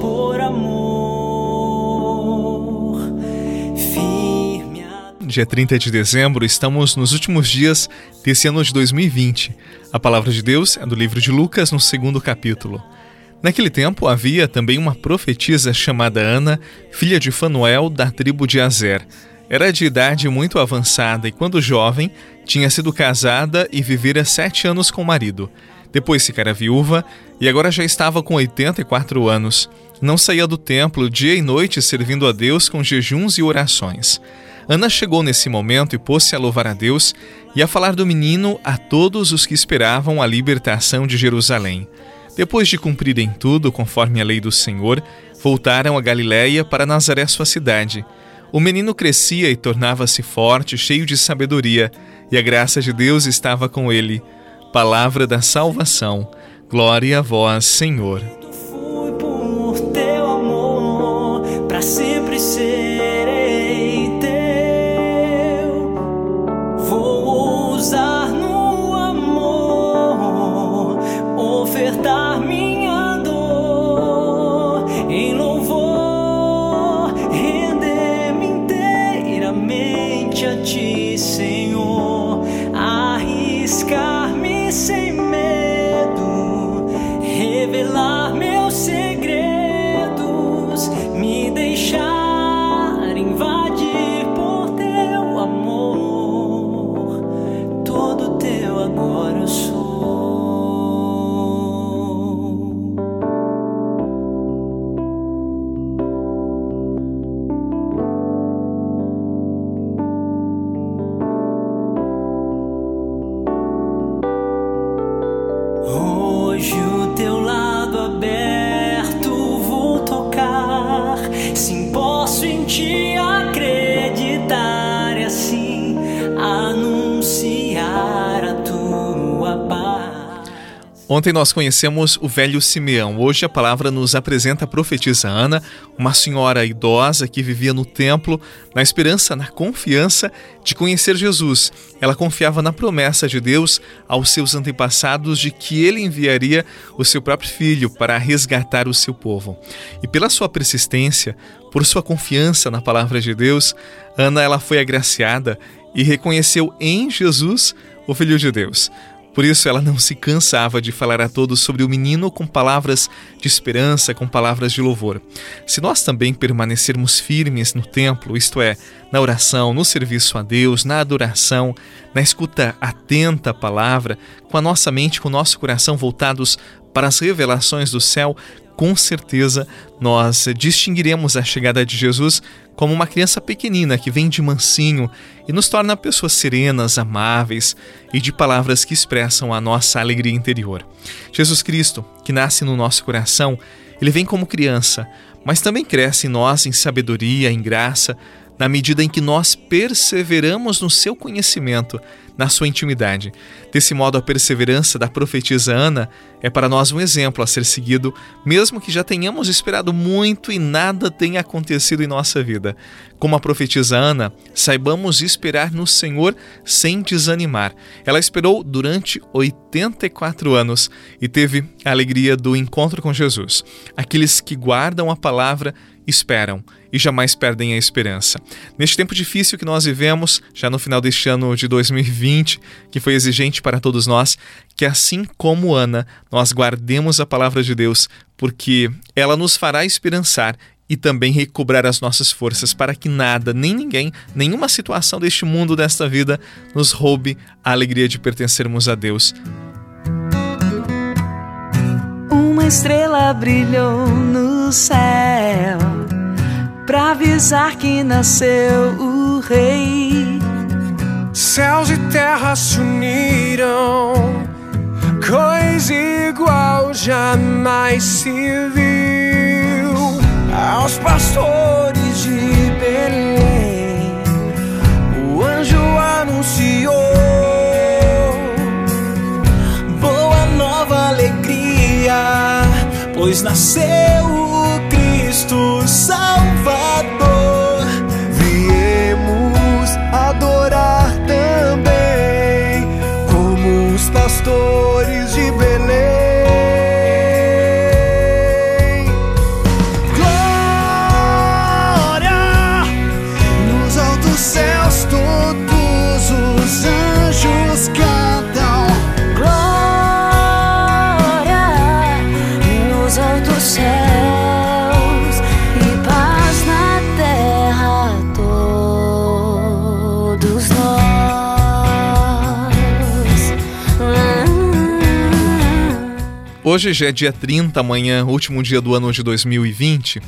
por amor. Firme Dia 30 de dezembro, estamos nos últimos dias desse ano de 2020. A palavra de Deus é do livro de Lucas, no segundo capítulo. Naquele tempo havia também uma profetisa chamada Ana, filha de Fanuel, da tribo de Azer. Era de idade muito avançada e, quando jovem, tinha sido casada e vivera sete anos com o marido. Depois ficara viúva e agora já estava com 84 anos. Não saía do templo dia e noite servindo a Deus com jejuns e orações. Ana chegou nesse momento e pôs-se a louvar a Deus e a falar do menino a todos os que esperavam a libertação de Jerusalém. Depois de cumprirem tudo conforme a lei do Senhor, voltaram a Galiléia para Nazaré, sua cidade. O menino crescia e tornava-se forte, cheio de sabedoria, e a graça de Deus estava com ele. Palavra da salvação. Glória a vós, Senhor. fui por teu amor, para sempre serei teu. Vou usar no amor, ofertar minha dor em louvor, render-me inteiramente a ti, Senhor. Sem medo, revelar meus segredos, Hoje Ontem nós conhecemos o velho Simeão. Hoje a palavra nos apresenta a profetisa Ana, uma senhora idosa que vivia no templo na esperança, na confiança de conhecer Jesus. Ela confiava na promessa de Deus aos seus antepassados de que ele enviaria o seu próprio filho para resgatar o seu povo. E pela sua persistência, por sua confiança na palavra de Deus, Ana ela foi agraciada e reconheceu em Jesus o filho de Deus. Por isso, ela não se cansava de falar a todos sobre o menino com palavras de esperança, com palavras de louvor. Se nós também permanecermos firmes no templo, isto é, na oração, no serviço a Deus, na adoração, na escuta atenta à palavra, com a nossa mente, com o nosso coração voltados para as revelações do céu, com certeza nós distinguiremos a chegada de Jesus como uma criança pequenina que vem de mansinho e nos torna pessoas serenas, amáveis e de palavras que expressam a nossa alegria interior. Jesus Cristo, que nasce no nosso coração, ele vem como criança, mas também cresce em nós em sabedoria, em graça, na medida em que nós perseveramos no seu conhecimento, na sua intimidade. Desse modo, a perseverança da profetisa Ana é para nós um exemplo a ser seguido, mesmo que já tenhamos esperado muito e nada tenha acontecido em nossa vida. Como a profetisa Ana, saibamos esperar no Senhor sem desanimar. Ela esperou durante 84 anos e teve a alegria do encontro com Jesus. Aqueles que guardam a palavra esperam e jamais perdem a esperança. Neste tempo difícil que nós vivemos, já no final deste ano de 2020, que foi exigente para todos nós, que assim como Ana, nós guardemos a palavra de Deus, porque ela nos fará esperançar e também recobrar as nossas forças para que nada, nem ninguém, nenhuma situação deste mundo, desta vida, nos roube a alegria de pertencermos a Deus. Uma estrela brilhou no céu pra avisar que nasceu o Rei. Céus e terra se uniram, coisa igual jamais se viu. Aos pastores de Belém, o anjo anunciou boa nova alegria, pois nasceu o Cristo Salvador. flores de Belém. Glória nos altos céus, todos os anjos cantam. Glória nos altos céus e paz na terra, todos nós. Hoje já é dia 30, amanhã, último dia do ano de 2020.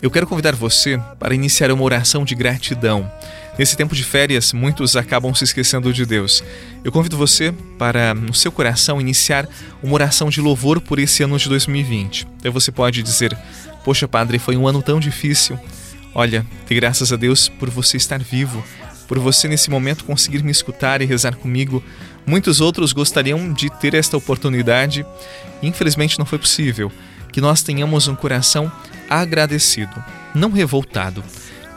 Eu quero convidar você para iniciar uma oração de gratidão. Nesse tempo de férias, muitos acabam se esquecendo de Deus. Eu convido você para, no seu coração, iniciar uma oração de louvor por esse ano de 2020. Então você pode dizer: Poxa, Padre, foi um ano tão difícil. Olha, dê graças a Deus por você estar vivo, por você nesse momento conseguir me escutar e rezar comigo. Muitos outros gostariam de ter esta oportunidade, infelizmente não foi possível. Que nós tenhamos um coração agradecido, não revoltado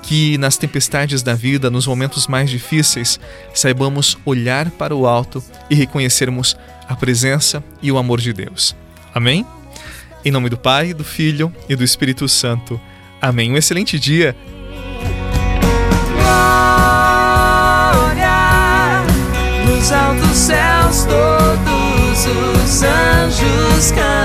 que nas tempestades da vida, nos momentos mais difíceis, saibamos olhar para o alto e reconhecermos a presença e o amor de Deus. Amém? Em nome do Pai, do Filho e do Espírito Santo. Amém. Um excelente dia. Anjos